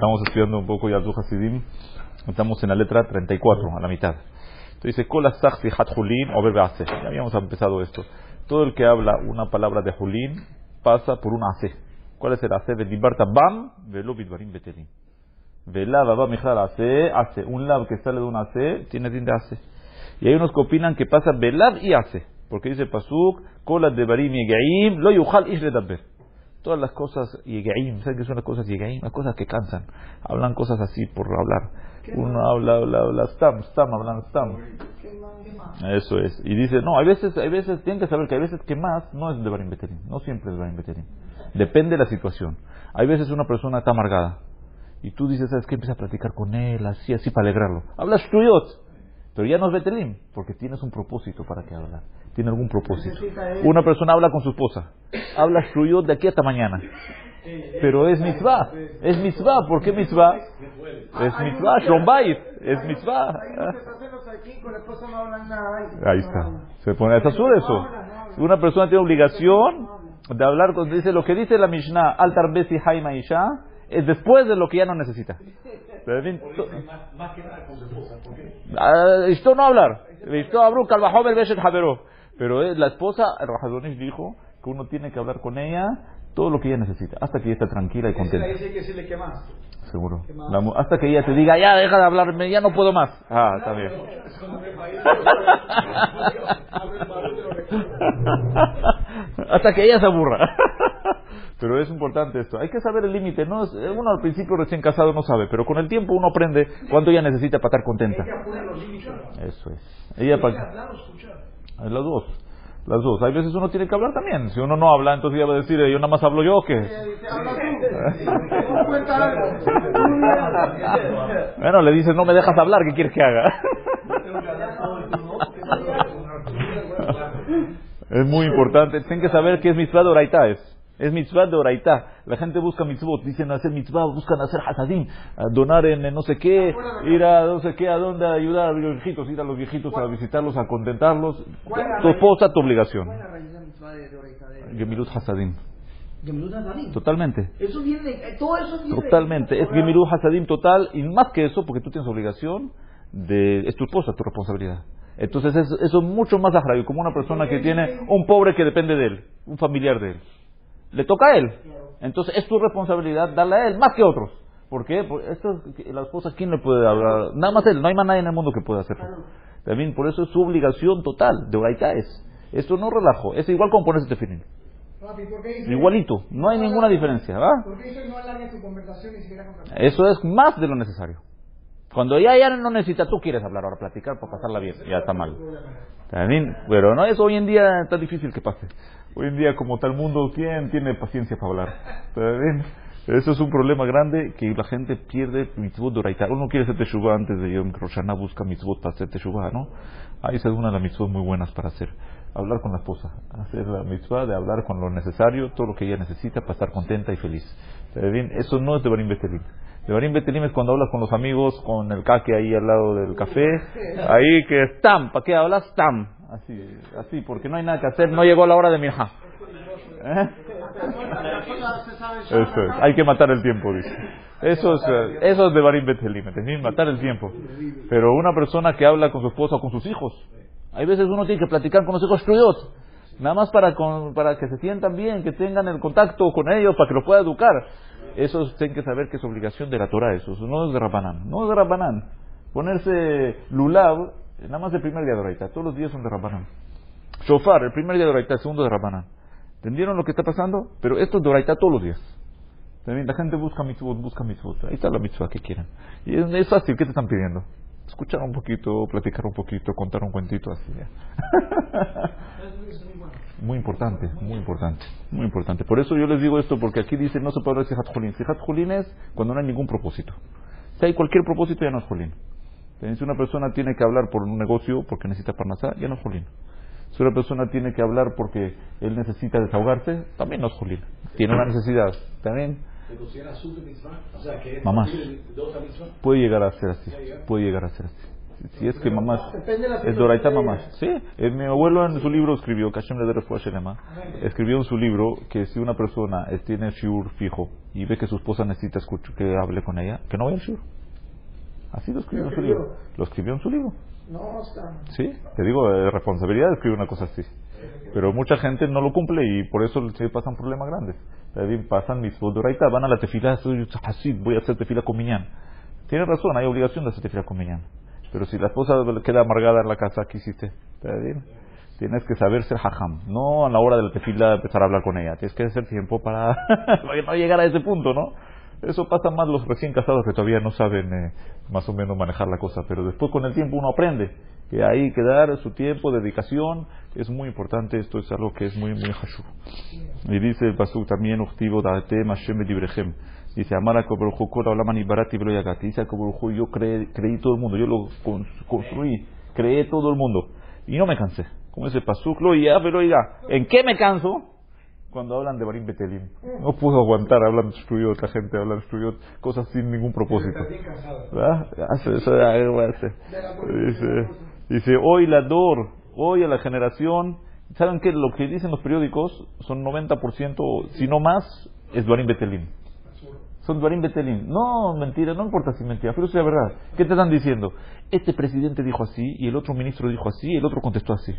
Estamos estudiando un poco Yazoo Hasidim. Estamos en la letra 34, a la mitad. Entonces dice, Kol hat julin o Ya habíamos empezado esto. Todo el que habla una palabra de julin pasa por un ase. ¿Cuál es el ase? De liberta bam, velo bidvarim betelim. Vela baba mijal ase, ase. Un lab que sale de un ase, tiene de ase. Y hay unos que opinan que pasa velab y ase. Porque dice Pasuk, Kola de barim yegaim, lo yuhal ish Todas las cosas yegaim, ¿saben qué son las cosas yegaim? Las cosas que cansan. Hablan cosas así por hablar. Uno habla, habla, habla, stam, stam, hablan stam. Eso es. Y dice, no, hay veces, hay veces, tienen que saber que hay veces que más no es de Barim Beterim. No siempre es de Barim Beterim. Depende de la situación. Hay veces una persona está amargada. Y tú dices, ¿sabes qué? Empieza a platicar con él, así, así, para alegrarlo. Hablas tuyot. Pero ya no es Betelim, porque tienes un propósito para que hablar. Tiene algún propósito. Una persona habla con su esposa. Habla tuyot de aquí hasta mañana. Pero es mitzvah. Es mitzvah. ¿Por qué mitzvah? Es mitzvah. Shombayit. Es mitzvah. Ahí está. Se pone a eso. Una persona tiene obligación de hablar con. Dice lo que dice la Mishnah. Altar Besi Haima Isha. Es después de lo que ya no necesita. Esto no hablar. Pero la esposa, el dijo que uno tiene que hablar con ella todo lo que ella necesita, hasta que ella esté tranquila y contenta. Seguro. hasta que ella te diga, ya deja de hablarme, ya no puedo más. Ah, está bien. hasta que ella se aburra. Pero es importante esto. Hay que saber el límite. No uno al principio recién casado no sabe, pero con el tiempo uno aprende cuánto ella necesita para estar contenta. Eso es. Ella para... Las dos. Las dos. Hay veces uno tiene que hablar también. Si uno no habla, entonces ya va a decir, yo nada más hablo yo, ¿qué? bueno, le dices, no me dejas hablar, ¿qué quieres que haga? es muy importante. Tienen que saber qué es mitzvah de es. Mitzvah de oraita. La gente busca mitzvot, dicen hacer mitzvah, buscan hacer hasadim, donar en no sé qué, ir a no sé qué, a dónde ayudar a los viejitos, ir a los viejitos a visitarlos, a contentarlos. Tu esposa, tu obligación. Gemilut hasadim. Totalmente. Eso viene, eh, todo eso viene Totalmente. Es Gemilut hasadim total y más que eso, porque tú tienes obligación de. Es tu esposa, tu responsabilidad. Entonces eso es mucho más agrario, como una persona que tiene un pobre que depende de él, un familiar de él. Le toca a él. Entonces es tu responsabilidad darle a él más que otros. ¿Por qué? Porque esto, las cosas, ¿quién le puede hablar? Nada más él, no hay más nadie en el mundo que pueda hacerlo. También por eso es su obligación total, de Oraita es. Esto no relajo, es igual como ponerse tefilín. Igualito, no hay ninguna diferencia. ¿va? Eso es más de lo necesario. Cuando ya, ya no necesita, tú quieres hablar ahora, platicar para pasarla bien, ya está mal. Pero no es hoy en día tan difícil que pase. Hoy en día, como tal mundo, ¿quién tiene paciencia para hablar? Eso es un problema grande que la gente pierde mitzvot de oraita. Uno quiere hacer teshuva antes de Yom Roshana, busca mitzvot para hacer teshuva, ¿no? Ahí es una de las mitzvot muy buenas para hacer. Hablar con la esposa. Hacer la mitzvah de hablar con lo necesario, todo lo que ella necesita para estar contenta y feliz. Bien, eso no es de Barim Betelim. De Barim Betelim es cuando hablas con los amigos, con el caque ahí al lado del café. Ahí que tam, ¿para qué hablas? Tam. Así, así, porque no hay nada que hacer, no llegó la hora de mi hija. ¿Eh? Eso es, hay que matar el tiempo, dice. Eso es, eh, eso es de Barim Betelim, matar el tiempo. Pero una persona que habla con su esposa o con sus hijos, hay veces uno tiene que platicar con los hijos tuyos, nada más para, para que se sientan bien, que tengan el contacto con ellos, para que los pueda educar. Eso tienen que saber que es obligación de la Torah, eso no es de Rabanán, no es de Rabanán. Ponerse lulav Nada más el primer día de Oraita. Todos los días son de Rabanán. Shofar, el primer día de Oraita, el segundo de Rabanán. ¿Entendieron lo que está pasando? Pero esto es de Oraita todos los días. También la gente busca mitzvot, busca mitzvot. Ahí está la mitzvah que quieren. Y es, fácil. ¿Qué te están pidiendo? Escuchar un poquito, platicar un poquito, contar un cuentito así. muy importante, muy importante, muy importante. Por eso yo les digo esto, porque aquí dice no se puede hablar de. Sijat Jolín es cuando no hay ningún propósito. Si hay cualquier propósito ya no es Jolín. Si una persona tiene que hablar por un negocio porque necesita parnasá, ya no es Jolín. Si una persona tiene que hablar porque él necesita desahogarse, también no es Jolín. Tiene una necesidad. También. Mamá, puede llegar a ser así. Puede llegar a ser así. Si, es que mamás, es Doraita mamás. Sí, eh, mi abuelo en su libro escribió, escribió en su libro que si una persona eh, tiene shiur fijo y ve que su esposa necesita escuchar, que hable con ella, que no vaya al shiur. Así lo escribió en su libro. Lo escribió en su libro. No, está. Sí, te digo, es responsabilidad de escribir una cosa así. Pero mucha gente no lo cumple y por eso se pasan problemas grandes. Pasan mis doraita, van a la tefila, soy así, voy a hacer tefila con miñán. Tiene razón, hay obligación de hacer tefila con miñán. Pero si la esposa queda amargada en la casa, ¿qué hiciste? Tienes que saber ser hajam. No a la hora de la tefila empezar a hablar con ella. Tienes que hacer tiempo para no llegar a ese punto, ¿no? Eso pasa más los recién casados que todavía no saben eh, más o menos manejar la cosa, pero después con el tiempo uno aprende que hay que dar su tiempo, dedicación, es muy importante, esto es algo que es muy, muy hashu. Y dice el pasuk también, Uchtivo Da'atem Hashem Bedibrechem. Dice, Amara Koberujú Kora Olaman Ibarati Velo Yagati. Dice Koberujú, yo creé, creí todo el mundo, yo lo con- construí, creé todo el mundo. Y no me cansé. Como ese pasuk, lo ya, pero oiga, ¿en qué me canso? Cuando hablan de Barim Betelim. No puedo aguantar, hablan destruyó otra gente, hablan destruyó cosas sin ningún propósito. Dice, dice, hoy la DOR, hoy a la generación, ¿saben qué? Lo que dicen los periódicos son 90%, si no más, es Barim Betelim. Son Dvarim Betelim. No, mentira, no importa si mentira, pero es la verdad. ¿Qué te están diciendo? Este presidente dijo así, y el otro ministro dijo así, y el otro contestó así.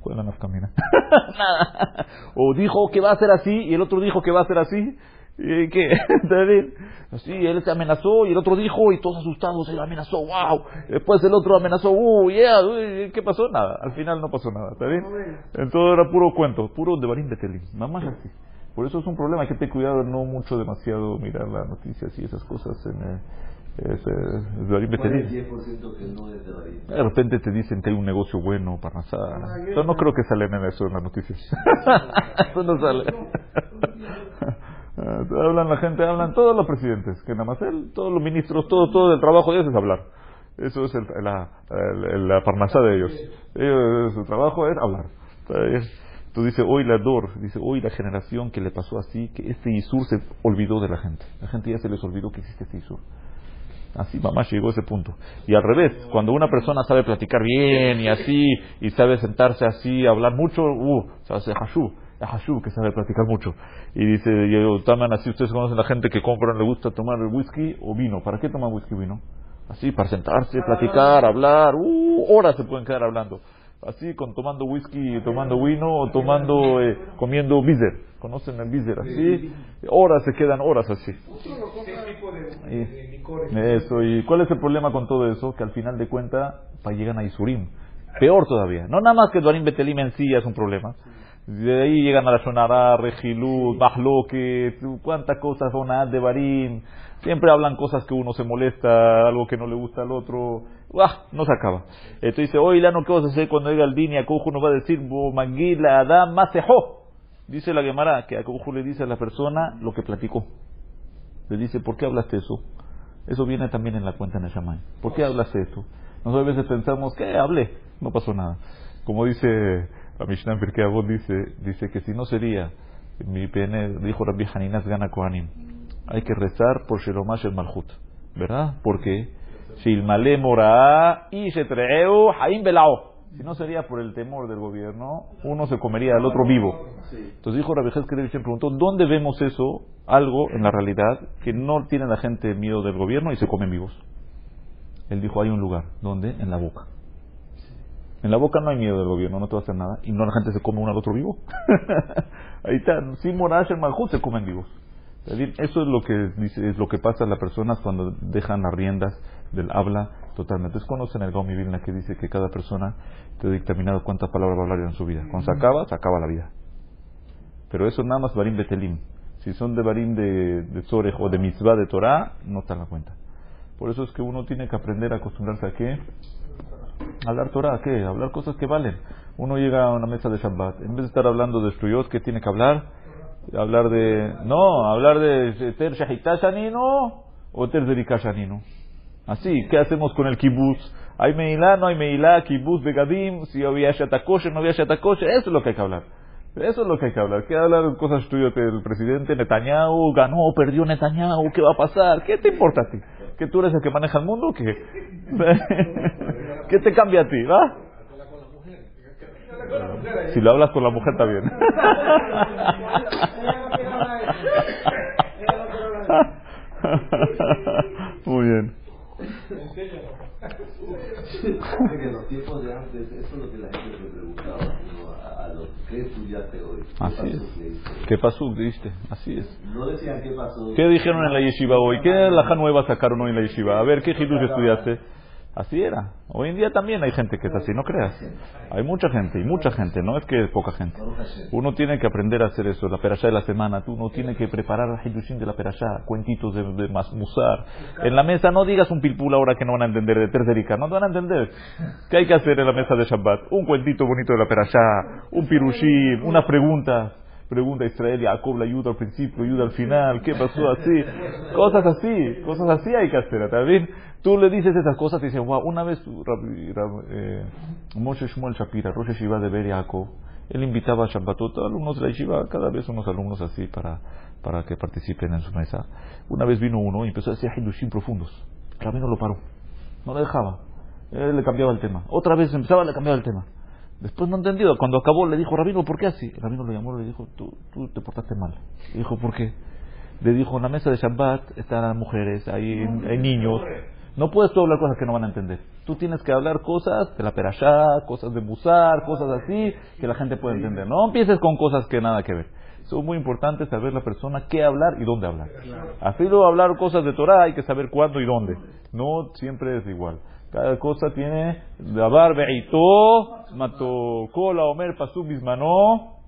¿Cuál es la nafkamina? Nada. O dijo que va a ser así, y el otro dijo que va a ser así. ¿Y qué? ¿Está bien? Sí, él se amenazó, y el otro dijo, y todos asustados, él amenazó, wow. Después el otro amenazó, uh, yeah, uy, ¿qué pasó? Nada. Al final no pasó nada, ¿está bien? Entonces era puro cuento, puro Devarim Betelim. Nada más así. Por eso es un problema, hay que tener cuidado de no mucho demasiado mirar las noticias y esas cosas en eh, es, eh, es Devarim ¿Cuál es Betelim. el 10% que no es de repente te dicen que hay un negocio bueno para Nazar. Yo no creo que salen en eso en las noticias. eso no sale. Hablan la gente, hablan todos los presidentes, que nada más él, todos los ministros, todo, todo el trabajo de ellos es hablar. Eso es el, la, el- la parnasá de ellos. ellos. Su trabajo es hablar. Tú dice hoy la Dor, dice hoy la generación que le pasó así, que este Isur se olvidó de la gente. La gente ya se les olvidó que existe este Isur. Así mamá llegó a ese punto. Y al revés, cuando una persona sabe platicar bien y así, y sabe sentarse así, hablar mucho, uh, se hace hashu, es hashu que sabe platicar mucho. Y dice, yo, toman así, ustedes conocen la gente que compran, le gusta tomar whisky o vino. ¿Para qué toman whisky o vino? Así, para sentarse, platicar, hablar, uh, horas se pueden quedar hablando. Así, con tomando whisky, tomando vino, o tomando, eh, comiendo bizer. ¿Conocen el bizer? Así, horas se quedan horas así. Y- eso, ¿y cuál es el problema con todo eso? Que al final de cuentas pa- llegan a Isurim. Peor todavía. No nada más que Dvarim Betelim en sí ya es un problema. De ahí llegan a la Shonara, Regilut, Bahloque, cuántas cosas son de Barim. Siempre hablan cosas que uno se molesta, algo que no le gusta al otro. ¡Uah! No se acaba. Entonces dice, hoy Lano, ¿qué vas a hacer cuando llega el Dini? A Cojo nos va a decir, "Bo Manguila, Adam, Masejo. Dice la Gemara que a Cojo le dice a la persona lo que platicó. Le dice, ¿por qué hablaste eso? Eso viene también en la cuenta en el Shammai. ¿Por qué hablaste eso? Nosotros a veces pensamos, ¿qué hablé? No pasó nada. Como dice la Mishnah dice, dice que si no sería, mi pene, dijo Rabbi Haninas Gana Kohanim, hay que rezar por Shelomash el Malhut. ¿Verdad? Porque Shilmale Moraa y Shetreu Haim Belao. Si no sería por el temor del gobierno, uno se comería al otro vivo. Entonces dijo Rabbi Hezkel preguntó, ¿dónde vemos eso, algo en la realidad, que no tiene la gente miedo del gobierno y se comen vivos? Él dijo, hay un lugar. ¿Dónde? En la boca. En la boca no hay miedo del gobierno, no te va a hacer nada. Y no la gente se come uno al otro vivo. Ahí está. Sin Morash el Malhut se comen vivos. Eso es lo que dice, es lo que pasa a las personas cuando dejan las riendas del habla totalmente. Ustedes conocen el Gaumi Vilna que dice que cada persona te ha dictaminado cuántas palabras va a hablar en su vida. Cuando se acaba, se acaba la vida. Pero eso nada más Barim Betelim. Si son de Barim de, de Zorej o de Mitzvah de Torah, no está en la cuenta. Por eso es que uno tiene que aprender a acostumbrarse a qué? A hablar Torah, ¿a qué? A hablar cosas que valen. Uno llega a una mesa de Shabbat, en vez de estar hablando de Struyot, ¿qué tiene que hablar? Hablar de... No, hablar de Ter Shahitashanino o Ter Zerikashanino. Así, ¿qué hacemos con el kibutz? ¿Hay meilá, no hay meilá, kibutz, begadim, si había shatakoshe, no había shatakoshe? Eso es lo que hay que hablar. Eso es lo que hay que hablar. ¿Qué hablar de cosas tuyas del presidente Netanyahu? Ganó, perdió Netanyahu, ¿qué va a pasar? ¿Qué te importa a ti? ¿Que tú eres el que maneja el mundo? o ¿Qué? ¿Qué te cambia a ti, va? Si lo hablas con la mujer, está bien. Muy bien. en los tiempos de antes, eso es lo que la gente le preguntaba ¿no? a, a los que estudiaste hoy. ¿Qué Así pasó? es. ¿Qué pasó? ¿Viste? Así es. No decían qué pasó. ¿Qué dijeron en la yeshiva hoy? ¿Qué laja nueva sacaron hoy en la yeshiva? A ver, ¿qué hidush estudiaste? Así era. Hoy en día también hay gente que es así, no creas. Hay mucha gente, y mucha gente, no es que es poca gente. Uno tiene que aprender a hacer eso, la perashá de la semana. Tú no tienes que preparar la hidushim de la perashá, cuentitos de, de mas- musar. En la mesa no digas un pilpul ahora que no van a entender de tercerica, no van a entender. ¿Qué hay que hacer en la mesa de Shabbat? Un cuentito bonito de la perashá, un pirushim, unas preguntas. Pregunta a Israel, Jacob la ayuda al principio, ayuda al final, ¿qué pasó así? Cosas así, cosas así hay que hacer, ¿está bien? Tú le dices esas cosas y dices, wow, una vez Rabbi- Rab- eh, Moshe Shmuel Shapira, Rosh Yeshiva de Ber Jacob, él invitaba a Shabbatot alumnos de la Yeshiva, cada vez unos alumnos así para, para que participen en su mesa. Una vez vino uno y empezó a decir Hidushim profundos. El rabino lo paró, no le dejaba. Él le cambiaba el tema. Otra vez empezaba, le cambiaba el tema. Después no entendió. Cuando acabó le dijo, Rabino, ¿por qué así? El Rabino lo llamó y le dijo, tú, tú te portaste mal. Le dijo, ¿por qué? Le dijo, en la mesa de Shabbat están las mujeres, hay, hay niños. No puedes tú hablar cosas que no van a entender. Tú tienes que hablar cosas de la perashá, cosas de musar, cosas así, que la gente puede entender. No empieces con cosas que nada que ver. Es muy importante saber la persona qué hablar y dónde hablar. Así luego hablar cosas de Torah hay que saber cuándo y dónde. No siempre es igual. Cada cosa tiene davar beito, mato kola omer pasuk bismano,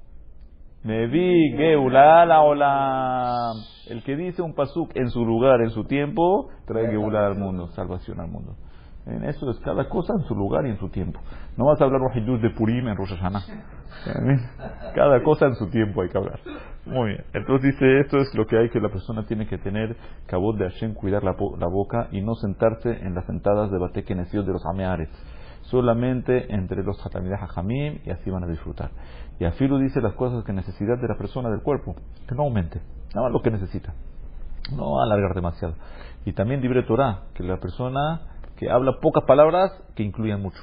mevi geula la olam. El que dice un pasuk en su lugar, en su tiempo, trae geula al mundo, salvación al mundo. En eso es cada cosa en su lugar y en su tiempo. No vas a hablar un de Purim en Rosh Hashanah. Cada cosa en su tiempo hay que hablar. Muy bien. Entonces dice, esto es lo que hay que la persona tiene que tener, cabot de Hashem, cuidar la, la boca y no sentarse en las sentadas de Bate Kenesiot de los Ameares. Solamente entre los Hatamideh Hajamim y así van a disfrutar. Y Afilu dice las cosas que necesidad de la persona del cuerpo, que no aumente, nada más lo que necesita no alargar demasiado. Y también libre Torah, que la persona que habla pocas palabras que incluyan mucho.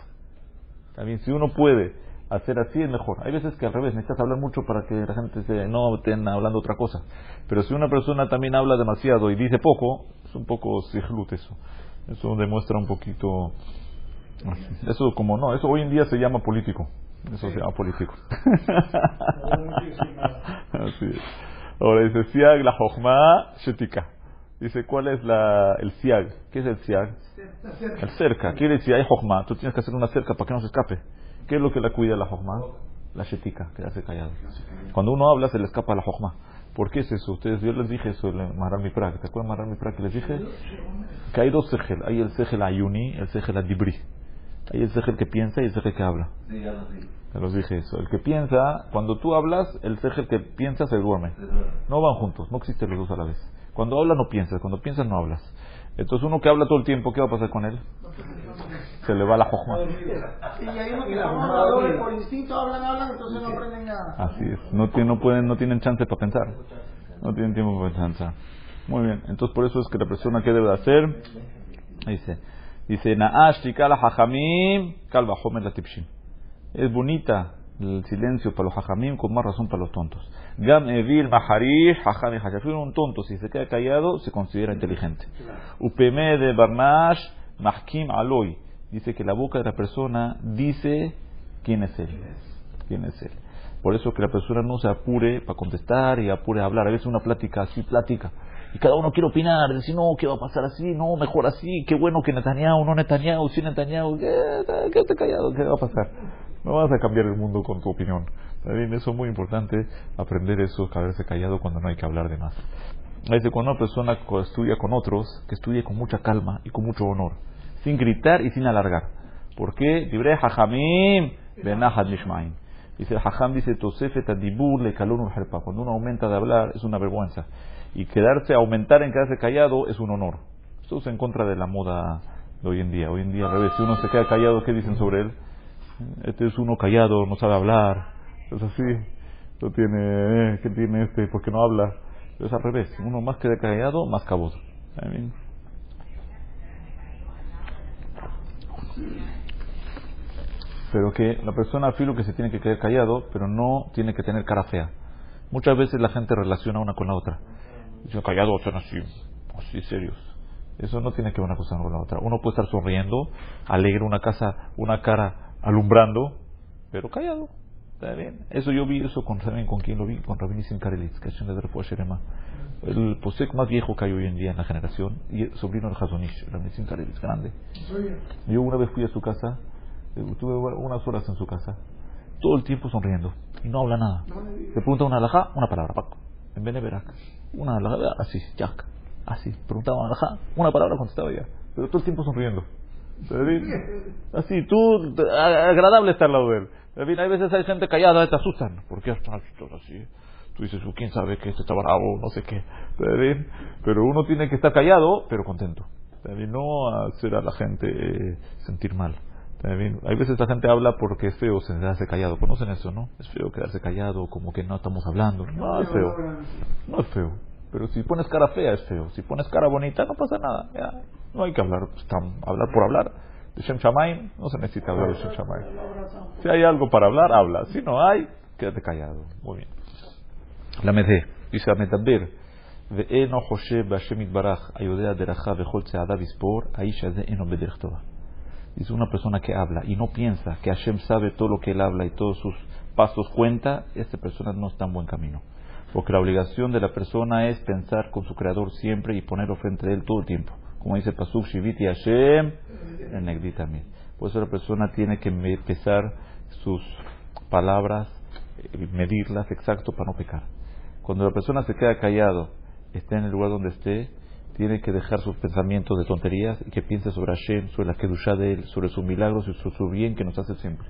También si uno puede hacer así es mejor. Hay veces que al revés, necesitas hablar mucho para que la gente se, no estén hablando otra cosa. Pero si una persona también habla demasiado y dice poco, es un poco sihlut eso. Eso demuestra un poquito... Eso como no, eso hoy en día se llama político. Eso se llama político. Así es. Ahora dice la Jochma Shetika. Dice, ¿cuál es la, el Siag? ¿Qué es el Siag? El cerca. Quiere decir, hay Jochma. Tú tienes que hacer una cerca para que no se escape. ¿Qué es lo que la cuida la Jochma? La Shetika, quedarse callado. Cuando uno habla, se le escapa la Jochma. ¿Por qué es eso? Ustedes, yo les dije eso en Marar Miprak. ¿Te acuerdas Marar Miprak que les dije? Que hay dos Segel. Hay el Segel Ayuni, el Segel Adibri. Hay el Segel que piensa y el Segel que habla. Sí, ya lo vi. Te los dije eso. El que piensa, cuando tú hablas, el Segel que piensa se duerme. No van juntos, no existen los dos a la vez. Cuando hablas no piensas, cuando piensas no hablas. Entonces uno que habla todo el tiempo, ¿qué va a pasar con él? Se le va la jojma. Y hay unos que habladores por instinto, hablan, hablan, entonces no aprenden nada. Así es. No, tienen, no pueden, no tienen chance para pensar. No tienen tiempo para pensar. Muy bien. Entonces por eso es que la persona que debe hacer, dice, dice, Na'ash tikala hajamim, kalba homer la. Es bonita el silencio para los hajamim, con más razón para los tontos. Gam evil maharish hajami hashafir, un tonto, si se queda callado, se considera inteligente. Upeme de barnash mahkim aloy. Dice que la boca de la persona dice quién es él. ¿Quién es él? Por eso que la persona no se apure para contestar y apure a hablar. A veces una plática así, plática. Y cada uno quiere opinar, decir, no, ¿qué va a pasar así? No, mejor así, qué bueno que Netanyahu, no Netanyahu, sí Netanyahu, ¿qué? quédate callado, ¿qué va a pasar? No vas a cambiar el mundo con tu opinión. ¿Está bien? Eso es muy importante, aprender eso, quedarse callado cuando no hay que hablar de más. Dice, cuando una persona estudia con otros, que estudie con mucha calma y con mucho honor, sin gritar y sin alargar. ¿Por qué? Libre hajamim benahad. Dice el hajam, dice, tosefet adibur le herpa. Cuando uno aumenta de hablar es una vergüenza. Y quedarse, aumentar en quedarse callado es un honor. Esto es en contra de la moda de hoy en día. Hoy en día, al revés, si uno se queda callado, ¿qué dicen sobre él? Este es uno callado, no sabe hablar. Es así. No tiene, eh, ¿qué tiene este? Porque no habla. Es al revés. Uno más queda callado, más caboso. Pero que la persona filo que se tiene que quedar callado, pero no tiene que tener cara fea. Muchas veces la gente relaciona una con la otra. Dice, callado, son así, así serios. Eso no tiene que ver una cosa con la otra. Uno puede estar sonriendo, alegre, una casa, una cara alumbrando, pero callado. ¿Está bien? Eso yo vi eso con ¿saben con quién lo vi? Con Rabbi Nissim Karelitz, que es. El posek más viejo que hay hoy en día en la generación, y el sobrino del Hazonish, Rabbi Karelitz, grande. Yo una vez fui a su casa, eh, tuve unas horas en su casa, todo el tiempo sonriendo, y no habla nada. Se pregunta una alajá, una palabra, Paco. En Beneverak. Una alajá, así, Jack. Así, preguntaba una alajá, una palabra contestaba ya. Pero todo el tiempo sonriendo. Así, tú, agradable estar al lado de él. Hay veces hay gente callada, te asustan. ¿Por qué así? Tú dices, oh, ¿quién sabe que este está bravo? No sé qué. Pero uno tiene que estar callado, pero contento. No hacer a la gente eh, sentir mal. Hay veces la gente habla porque es feo quedarse callado. ¿Conocen eso, no? Es feo quedarse callado, como que no estamos hablando. No, es feo. No es feo. Pero si pones cara fea es feo. Si pones cara bonita no pasa nada. No hay que hablar, hablar por hablar. De Shem Shamayim no se necesita hablar de Shem Shamayim. Si hay algo para hablar, habla. Si no hay, quédate callado. Muy bien. La Medhe dice Ametaber. ואינו חושב בהשם יתברך, היודע דרכה וכל צעדיו יספור, האיש הזה אינו בדרך טובה. Dice una persona que habla y no piensa que Hashem sabe todo lo que él habla y todos sus pasos cuenta, esta persona no está en buen camino. Porque la obligación de la persona es pensar con su creador siempre y ponerlo frente a él todo el tiempo. Como dice Pasuk Shiviti Hashem, en también. Por eso la persona tiene que pesar sus palabras, medirlas exacto para no pecar. Cuando la persona se queda callado, esté en el lugar donde esté, tiene que dejar sus pensamientos de tonterías y que piense sobre Hashem, sobre la Kedushá de él, sobre sus milagros y sobre su bien que nos hace siempre.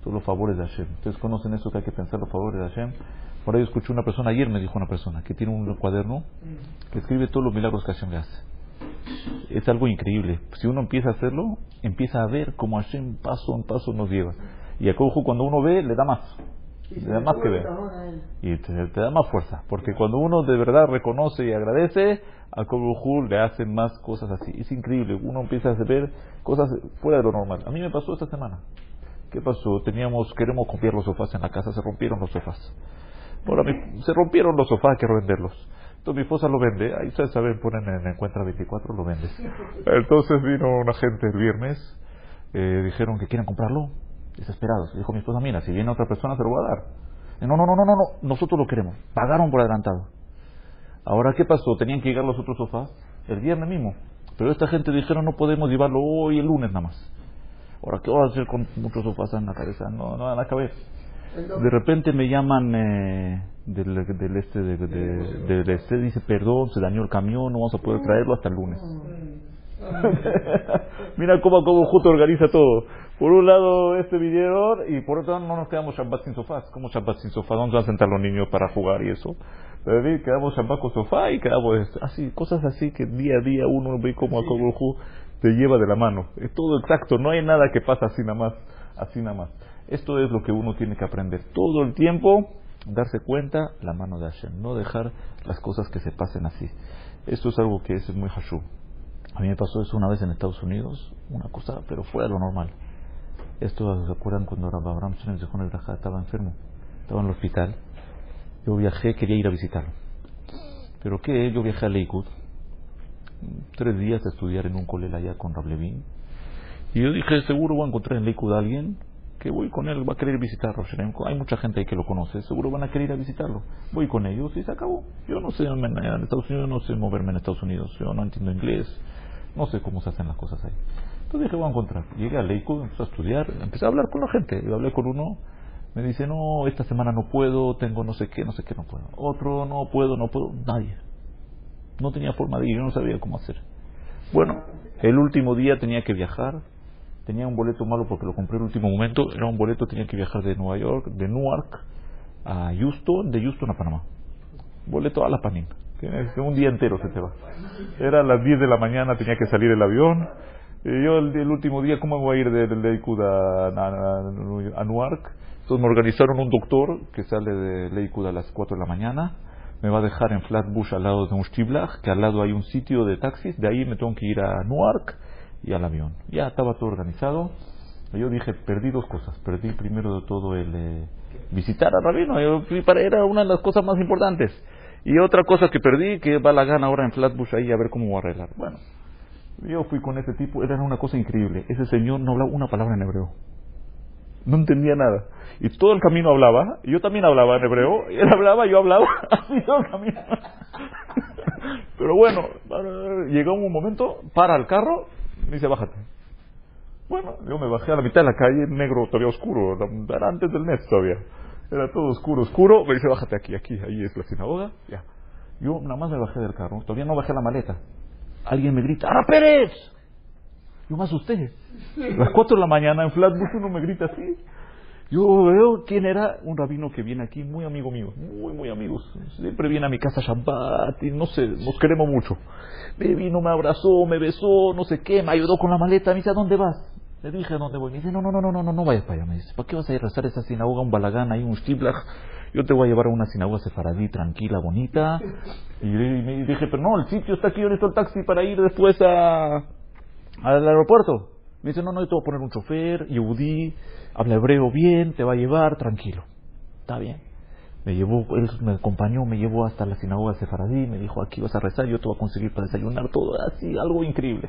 Todos los favores de Hashem. Ustedes conocen eso que hay que pensar los favores de Hashem. Por ahí escuché una persona, ayer me dijo una persona, que tiene un cuaderno que escribe todos los milagros que Hashem le hace. Es algo increíble. Si uno empieza a hacerlo, empieza a ver cómo Hashem paso en paso nos lleva. Y a cuando uno ve, le da más. Le da más que ver. Y te, da más fuerza. Porque cuando uno de verdad reconoce y agradece, a Kobuhu le hacen más cosas así. Es increíble. Uno empieza a ver cosas fuera de lo normal. A mí me pasó esta semana. ¿Qué pasó? Teníamos, queremos copiar los sofás en la casa, se rompieron los sofás. Ahora se rompieron los sofás, hay que revenderlos. Entonces mi esposa lo vende, ahí ustedes saben, ponen en Encuentra 24, lo vende. Entonces vino una gente el viernes, eh, dijeron que quieren comprarlo, desesperados. Dijo mi esposa, mira, si viene otra persona se lo voy a dar. no, no, no, no, no, no, nosotros lo queremos. Pagaron por adelantado. Ahora, ¿qué pasó? Tenían que llegar los otros sofás el viernes mismo. Pero esta gente dijeron, no podemos llevarlo hoy, el lunes nada más. Ahora, ¿qué voy a hacer con muchos sofás en la cabeza? No, no van a caber. De repente me llaman eh, del, del, este, de, del este, dice, perdón, se dañó el camión, no vamos a poder traerlo hasta el lunes. Mira cómo, cómo justo organiza todo. Por un lado este video y por otro lado no nos quedamos Shabbat sin sofás. ¿Cómo Shabbat sin sofá? ¿Dónde van a sentar los niños para jugar y eso? Quedamos Shabbat con sofá y quedamos así, cosas así que día a día uno ve como a te lleva de la mano. Es todo exacto, no hay nada que pasa así nada más, así nada más. Esto es lo que uno tiene que aprender todo el tiempo, darse cuenta la mano de Hashem, no dejar las cosas que se pasen así. Esto es algo que es muy hashub. A mí me pasó eso una vez en Estados Unidos, una cosa, pero fue a lo normal. Esto, ¿se acuerdan cuando Abraham estaba enfermo? Estaba en el hospital. Yo viajé, quería ir a visitarlo. ¿Pero qué? Yo viajé a Lakewood. Tres días a estudiar en un colel allá con Rablevin. Y yo dije, seguro voy a encontrar en Lakewood a alguien que voy con él, va a querer visitarlo. Hay mucha gente ahí que lo conoce, seguro van a querer ir a visitarlo. Voy con ellos y se acabó. Yo no sé en Estados Unidos, no sé moverme en Estados Unidos, yo no entiendo inglés, no sé cómo se hacen las cosas ahí. Entonces dije, voy a encontrar. Llegué a Lakewood, empecé a estudiar, empecé a hablar con la gente. Yo hablé con uno, me dice, no, esta semana no puedo, tengo no sé qué, no sé qué, no puedo. Otro, no puedo, no puedo, nadie. No tenía forma de ir, yo no sabía cómo hacer. Bueno, el último día tenía que viajar, tenía un boleto malo porque lo compré en el último momento, era un boleto, tenía que viajar de Nueva York, de Newark a Houston, de Houston a Panamá. Boleto a la Panin, que un día entero se te va. Era a las 10 de la mañana, tenía que salir el avión. Y yo el, último día, ¿cómo voy a ir de, de a, Newark? Entonces me organizaron un doctor que sale de Lakewood a las 4 de la mañana, me va a dejar en Flatbush al lado de un Stiblach, que al lado hay un sitio de taxis, de ahí me tengo que ir a Newark y al avión. Ya estaba todo organizado. Yo dije, perdí dos cosas. Perdí primero de todo el eh, visitar al rabino. Yo era una de las cosas más importantes. Y otra cosa que perdí, que va la gana ahora en Flatbush ahí a ver cómo a arreglar. Bueno, yo fui con ese tipo, era una cosa increíble. Ese señor no hablaba una palabra en hebreo. No entendía nada. Y todo el camino hablaba, y yo también hablaba en hebreo, él hablaba, yo hablaba, así todo el camino. Pero bueno, llegó un momento, para el carro, me dice, bájate. Bueno, yo me bajé a la mitad de la calle, negro, todavía oscuro, era antes del mes todavía. Era todo oscuro, oscuro. Me dice, bájate aquí, aquí, ahí es la sinagoga. Ya. Yo nada más me bajé del carro, todavía no bajé la maleta. Alguien me grita, ¡Ara Pérez! Yo me asusté. A las 4 de la mañana en Flatbush uno me grita así. Yo veo quién era un rabino que viene aquí, muy amigo mío, muy, muy amigos. Siempre viene a mi casa Shabbat y no sé, nos queremos mucho. Me vino, me abrazó, me besó, no sé qué, me ayudó con la maleta. Me dice, ¿a dónde vas? Le dije, ¿a dónde voy? Me dice, no, no, no, no, no, no, no vayas para allá. Me dice, ¿para qué vas a ir a rezar esa sinagoga, un balagán ahí, un shtiblach? Yo te voy a llevar a una sinagoga sefaradí, tranquila, bonita. Y, me dije, pero no, el sitio está aquí, yo necesito el taxi para ir después a, al aeropuerto. Me dice, no, no, yo te voy a poner un chofer, yudí, habla hebreo bien, te va a llevar, tranquilo. Está bien. Me llevó, él me acompañó, me llevó hasta la sinagoga sefaradí, me dijo, aquí vas a rezar, yo te voy a conseguir para desayunar, todo así, algo increíble.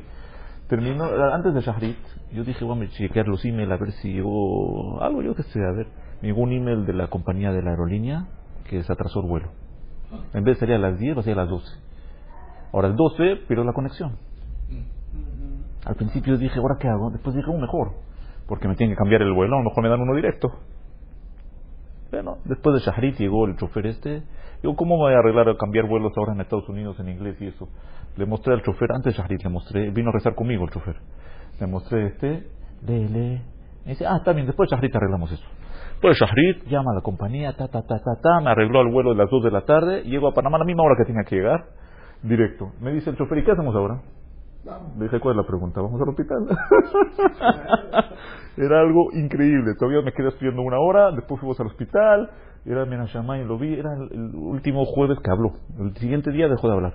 Terminó, antes de Shahrit, yo dije, voy a chequear los emails a ver si llegó algo, yo qué sé, a ver. Me llegó un email de la compañía de la aerolínea que se atrasó el vuelo. En vez de salir a las 10, va a ser a las 12. Ahora, el 12, pero la conexión. Al principio dije, ¿ahora qué hago? Después dije, un mejor, porque me tienen que cambiar el vuelo, a lo mejor me dan uno directo. Bueno, después de Shahrit llegó el chofer este. Digo, ¿cómo voy a arreglar a cambiar vuelos ahora en Estados Unidos en inglés y eso? Le mostré al chofer, antes de Shahrit le mostré, vino a rezar conmigo el chofer. Le mostré este, lee. Me dice, ah, está bien, después de Shahrit arreglamos eso. Después de Shahrit, llama a la compañía, ta, ta, ta, ta, ta, me arregló el vuelo de las 2 de la tarde, llego a Panamá a la misma hora que tenía que llegar, directo. Me dice el chofer, ¿y qué hacemos ahora? Le dije, ¿cuál es la pregunta? ¿Vamos al hospital? era algo increíble. Todavía me quedé estudiando una hora, después fuimos al hospital, era y lo vi, era el, último jueves que habló. El siguiente día dejó de hablar.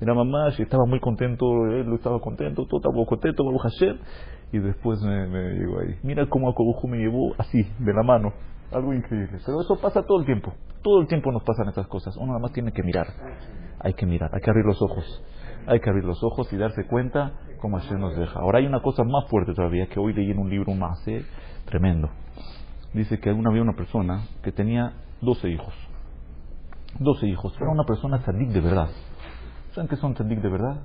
Era mamá, estaba muy contento, él estaba contento, todo estaba contento, Baruch Hashem, y después me, llegó ahí. Mira cómo Akobuju me llevó así, de la mano. Algo increíble. Pero eso pasa todo el tiempo. Todo el tiempo nos pasan estas cosas. Uno nada más tiene que mirar. Hay que mirar, hay que abrir los ojos hay que abrir los ojos y darse cuenta cómo Hashem nos deja. Ahora hay una cosa más fuerte todavía, que hoy leí en un libro más, ¿eh? tremendo. Dice que una había una persona que tenía 12 hijos. 12 hijos. Era una persona tzadik de verdad. ¿Saben qué son tzadik de verdad?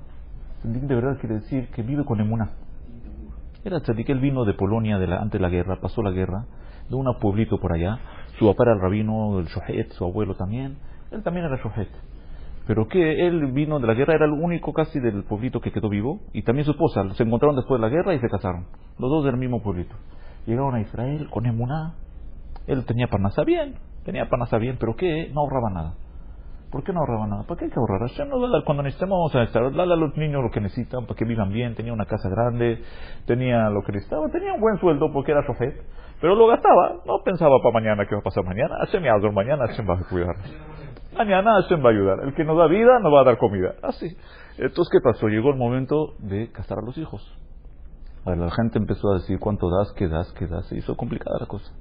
Tzadik de verdad quiere decir que vive con emuná. Era tzadik, él vino de Polonia de la, antes de la guerra, pasó la guerra, de un pueblito por allá. Su papá era el rabino, el shohet, su abuelo también. Él también era shohet pero que él vino de la guerra, era el único casi del pueblito que quedó vivo, y también su esposa, se encontraron después de la guerra y se casaron, los dos del mismo pueblito. Llegaron a Israel con Emuná, él tenía panasa bien, tenía panasa bien, pero que no ahorraba nada. ¿Por qué no ahorraba nada? ¿Para qué hay que ahorrar? Hashem nos va a dar cuando necesitamos, a los niños lo que necesitan para que vivan bien, tenía una casa grande, tenía lo que necesitaba, tenía un buen sueldo porque era chofer, pero lo gastaba, no pensaba para mañana qué va a pasar mañana, Hashem me mañana, Hashem va a cuidar. Mañana Hashem va a ayudar. El que nos da vida nos va a dar comida. Así. Entonces, ¿qué pasó? Llegó el momento de casar a los hijos. la gente empezó a decir cuánto das, qué das, qué das. Se hizo complicada la cosa.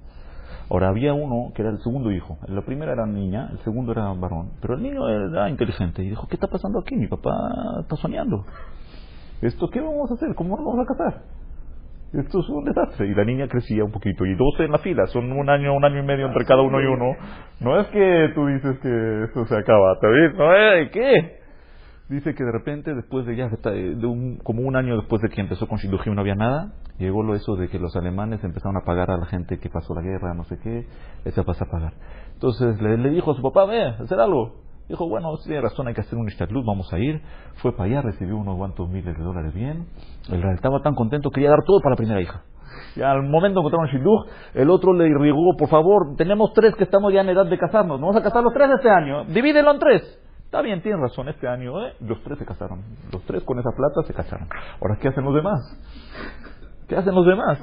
Ahora había uno que era el segundo hijo. La primera era niña, el segundo era varón. Pero el niño era inteligente y dijo, ¿qué está pasando aquí? Mi papá está soñando. ¿Esto qué vamos a hacer? ¿Cómo nos vamos a casar? Esto es un desastre. Y la niña crecía un poquito. Y 12 en la fila. Son un año, un año y medio entre cada uno y uno. No es que tú dices que esto se acaba. ¿Te? ¿No es? ¿Qué? Dice que de repente, después de ya, de un, como un año después de que empezó con Shidujim no había nada, llegó lo eso de que los alemanes empezaron a pagar a la gente que pasó la guerra, no sé qué, ese pasa a pagar. Entonces le, le dijo a su papá, ve, hacer algo. Dijo, bueno, tiene razón, hay que hacer un ishtatlut, vamos a ir. Fue para allá, recibió unos cuantos miles de dólares bien. El estaba tan contento, quería dar todo para la primera hija. Y al momento encontraron shidduch, el otro le irrigó, por favor, tenemos tres que estamos ya en edad de casarnos, vamos a casar los tres este año, divídelo en tres. Está bien, tienen razón, este año ¿eh? los tres se casaron. Los tres con esa plata se casaron. Ahora, ¿qué hacen los demás? ¿Qué hacen los demás?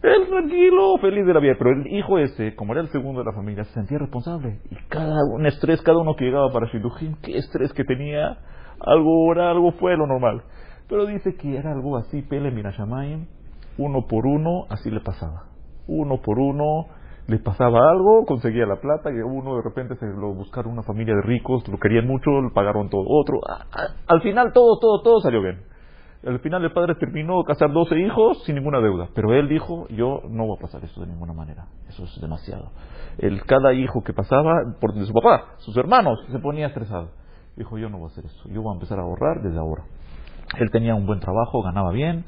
Él tranquilo, feliz de la vida. Pero el hijo ese, como era el segundo de la familia, se sentía responsable. Y cada un estrés, cada uno que llegaba para Shidujim, qué estrés que tenía. Algo era, algo fue lo normal. Pero dice que era algo así, Pele Mirashamayim, Uno por uno, así le pasaba. Uno por uno, le pasaba algo, conseguía la plata, y uno de repente se lo buscaron una familia de ricos, lo querían mucho, le pagaron todo. Otro, al final todo, todo, todo salió bien. Al final el padre terminó de casar 12 hijos sin ninguna deuda. Pero él dijo, yo no voy a pasar esto de ninguna manera. Eso es demasiado. El, cada hijo que pasaba, por de su papá, sus hermanos, se ponía estresado. Dijo, yo no voy a hacer eso. Yo voy a empezar a ahorrar desde ahora. Él tenía un buen trabajo, ganaba bien.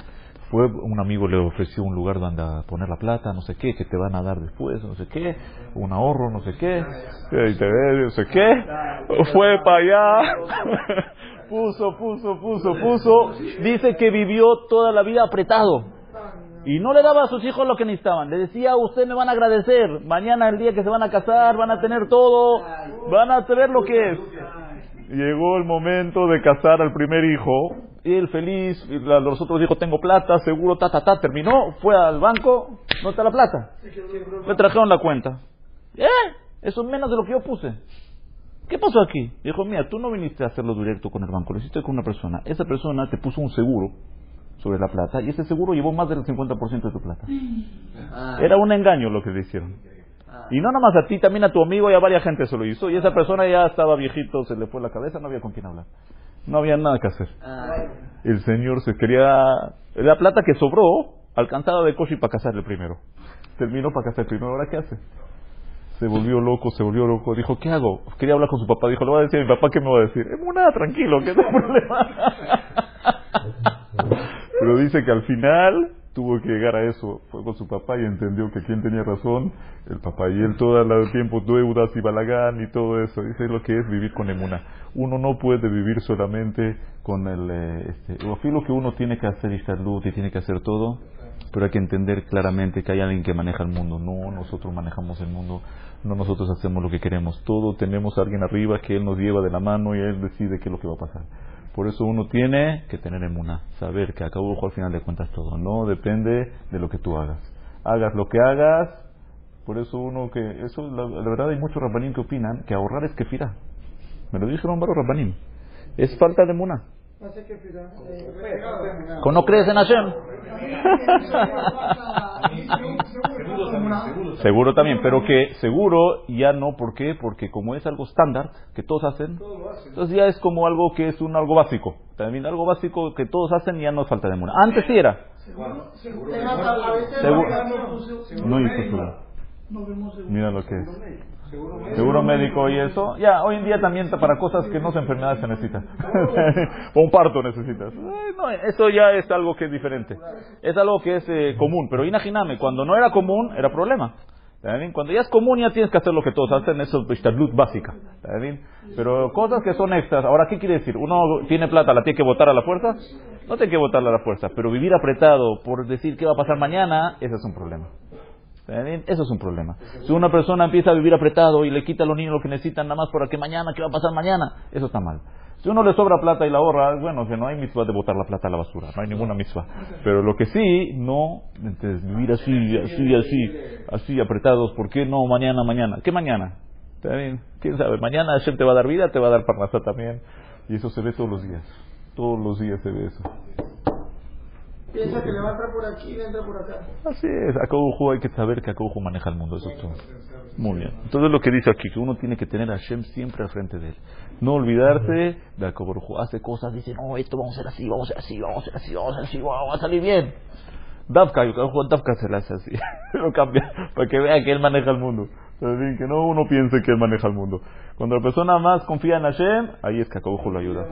Fue, un amigo le ofreció un lugar donde poner la plata, no sé qué, que te van a dar después, no sé qué, un ahorro, no sé qué, y te no sé qué. Fue para allá. Puso, puso, puso, puso. Dice que vivió toda la vida apretado. Y no le daba a sus hijos lo que necesitaban. Le decía, ustedes me van a agradecer. Mañana, el día que se van a casar, van a tener todo. Van a saber lo que es. Llegó el momento de casar al primer hijo. Y él feliz, y los otros dijo, tengo plata, seguro, ta, ta, ta. Terminó, fue al banco, no está la plata. Le trajeron la cuenta. ¿Eh? Eso es menos de lo que yo puse. ¿Qué pasó aquí? Dijo, mira, tú no viniste a hacerlo directo con el banco, lo hiciste con una persona. Esa persona te puso un seguro sobre la plata y ese seguro llevó más del 50% de tu plata. Ah. Era un engaño lo que le hicieron. Ah. Y no nada más a ti, también a tu amigo y a varias gente se lo hizo. Y esa persona ya estaba viejito, se le fue la cabeza, no había con quién hablar. No había nada que hacer. Ah. El señor se quería... La plata que sobró, alcanzaba de coche para casarle primero. Terminó para casar primero, ¿ahora qué hace? Se volvió loco, se volvió loco. Dijo, ¿qué hago? Quería hablar con su papá. Dijo, le voy a decir a mi papá, ¿qué me va a decir? Es nada, tranquilo, que no hay problema. Pero dice que al final tuvo que llegar a eso. Fue con su papá y entendió que quien tenía razón, el papá. Y él todo el tiempo deudas y balagán y todo eso. Dice lo que es vivir con emuna. Uno no puede vivir solamente con el... Eh, este, lo que uno tiene que hacer y salud y tiene que hacer todo pero hay que entender claramente que hay alguien que maneja el mundo, no nosotros manejamos el mundo, no nosotros hacemos lo que queremos, todo tenemos a alguien arriba que Él nos lleva de la mano y Él decide qué es lo que va a pasar. Por eso uno tiene que tener emuna, saber que acabó al final de cuentas todo, no depende de lo que tú hagas. Hagas lo que hagas, por eso uno que, eso la, verdad hay muchos rabanín que opinan que ahorrar es kefira. Me lo dijeron varios rabanín. Es falta de emuna. ¿Cómo no crees en Hashem? seguro también, pero que seguro ya no, ¿por qué? Porque como es algo estándar que todos hacen, entonces ya es como algo que es un algo básico. También algo básico que todos hacen y ya no falta de muna. Antes sí era. Seguro. No Mira lo que es. Seguro médico y eso. Ya, hoy en día también para cosas que no son enfermedades se necesita. o un parto necesitas. no, eso ya es algo que es diferente. Es algo que es eh, común. Pero imagíname, cuando no era común, era problema. Cuando ya es común ya tienes que hacer lo que todos hacen, eso es luz básica. Pero cosas que son extras, ahora ¿qué quiere decir? ¿Uno tiene plata, la tiene que votar a la fuerza? No tiene que votarla a la fuerza, pero vivir apretado por decir qué va a pasar mañana, ese es un problema. Eso es un problema. Si una persona empieza a vivir apretado y le quita a los niños lo que necesitan nada más para que mañana, ¿qué va a pasar mañana? Eso está mal. Si uno le sobra plata y la ahorra, bueno, que no hay mitzvah de botar la plata a la basura, no hay ninguna mitzvah. Pero lo que sí, no, entonces, vivir así, así, así, así apretados, ¿por qué no mañana, mañana? ¿Qué mañana? ¿Quién sabe? Mañana Hashem te va a dar vida, te va a dar parnasá también. Y eso se ve todos los días. Todos los días se ve eso. Piensa que le va a entrar por aquí y entra por acá. Así es, Acaujo hay que saber que Acaujo maneja el mundo, eso es todo. Muy bien. Entonces lo que dice aquí, que uno tiene que tener a Hashem siempre al frente de él. No olvidarse de Acaujo. Hace cosas, dice, no, esto vamos a hacer así, vamos a hacer así, vamos a hacer así, vamos a hacer así, vamos a salir bien. Dafka, Dafka se la hace así. lo cambia para que vea que él maneja el mundo. Bien, que no uno piense que él maneja el mundo. Cuando la persona más confía en Hashem, ahí es que Acaujo lo ayuda.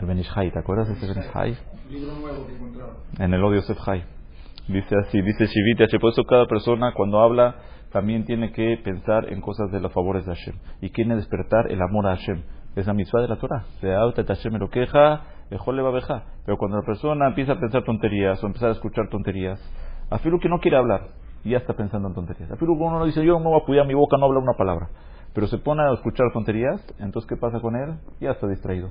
El Benishai, ¿te acuerdas de ese Benishai? En el odio Sefhai. Dice así, dice Shivita, por eso cada persona cuando habla también tiene que pensar en cosas de los favores de Hashem. Y quiere despertar el amor a Hashem. Es la misma de la Torah. Se auta Hashem lo queja, le va a Pero cuando la persona empieza a pensar tonterías o empieza a escuchar tonterías, afirmo que no quiere hablar, ya está pensando en tonterías. Afirmo que uno dice, yo no voy a cuidar mi boca, no habla una palabra. Pero se pone a escuchar tonterías, entonces ¿qué pasa con él? Ya está distraído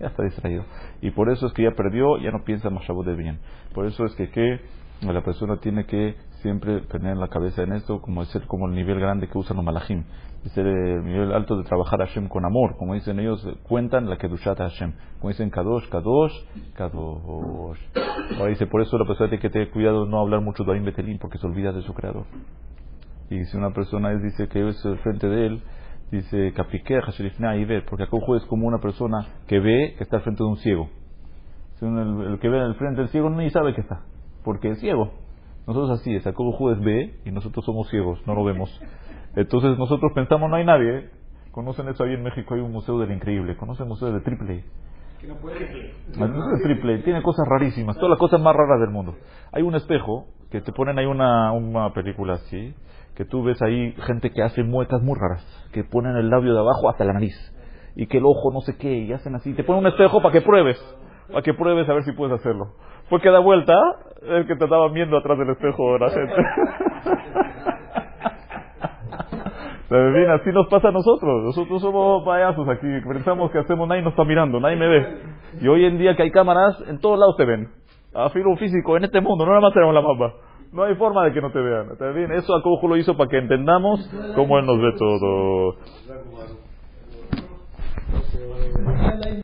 ya está distraído. Y por eso es que ya perdió, ya no piensa más de bien. Por eso es que, que la persona tiene que siempre tener en la cabeza en esto, como es ser como el nivel grande que usan los malachim, es el nivel alto de trabajar a Hashem con amor, como dicen ellos, cuentan la Kedushat Hashem, como dicen Kadosh, Kadosh, Kadosh. Ahora dice, por eso la persona tiene que tener cuidado de no hablar mucho de Aim Betelim, porque se olvida de su creador. Y si una persona dice que es frente de él, dice porque acá es como una persona que ve que está al frente de un ciego. El, el que ve al frente del ciego ni sabe que está, porque es ciego. Nosotros así es, Jacobo Judes ve y nosotros somos ciegos, no lo vemos. Entonces nosotros pensamos no hay nadie. Conocen eso ahí en México, hay un museo del increíble. Conocen el museo de Triple no puede de Triple tiene cosas rarísimas, todas las cosas más raras del mundo. Hay un espejo que te ponen ahí una, una película así, que tú ves ahí gente que hace muecas muy raras, que ponen el labio de abajo hasta la nariz y que el ojo no sé qué y hacen así. Te ponen un espejo para que pruebes, para que pruebes a ver si puedes hacerlo. Fue que da vuelta, el que te estaba viendo atrás del espejo de la gente. Así nos pasa a nosotros. Nosotros somos payasos aquí. Pensamos que hacemos, nadie nos está mirando, nadie me ve. Y hoy en día que hay cámaras, en todos lados te ven. A filo físico, en este mundo, no nada más tenemos la mapa. No hay forma de que no te vean. ¿Está bien? Eso Acojo lo hizo para que entendamos cómo Él nos ve todo.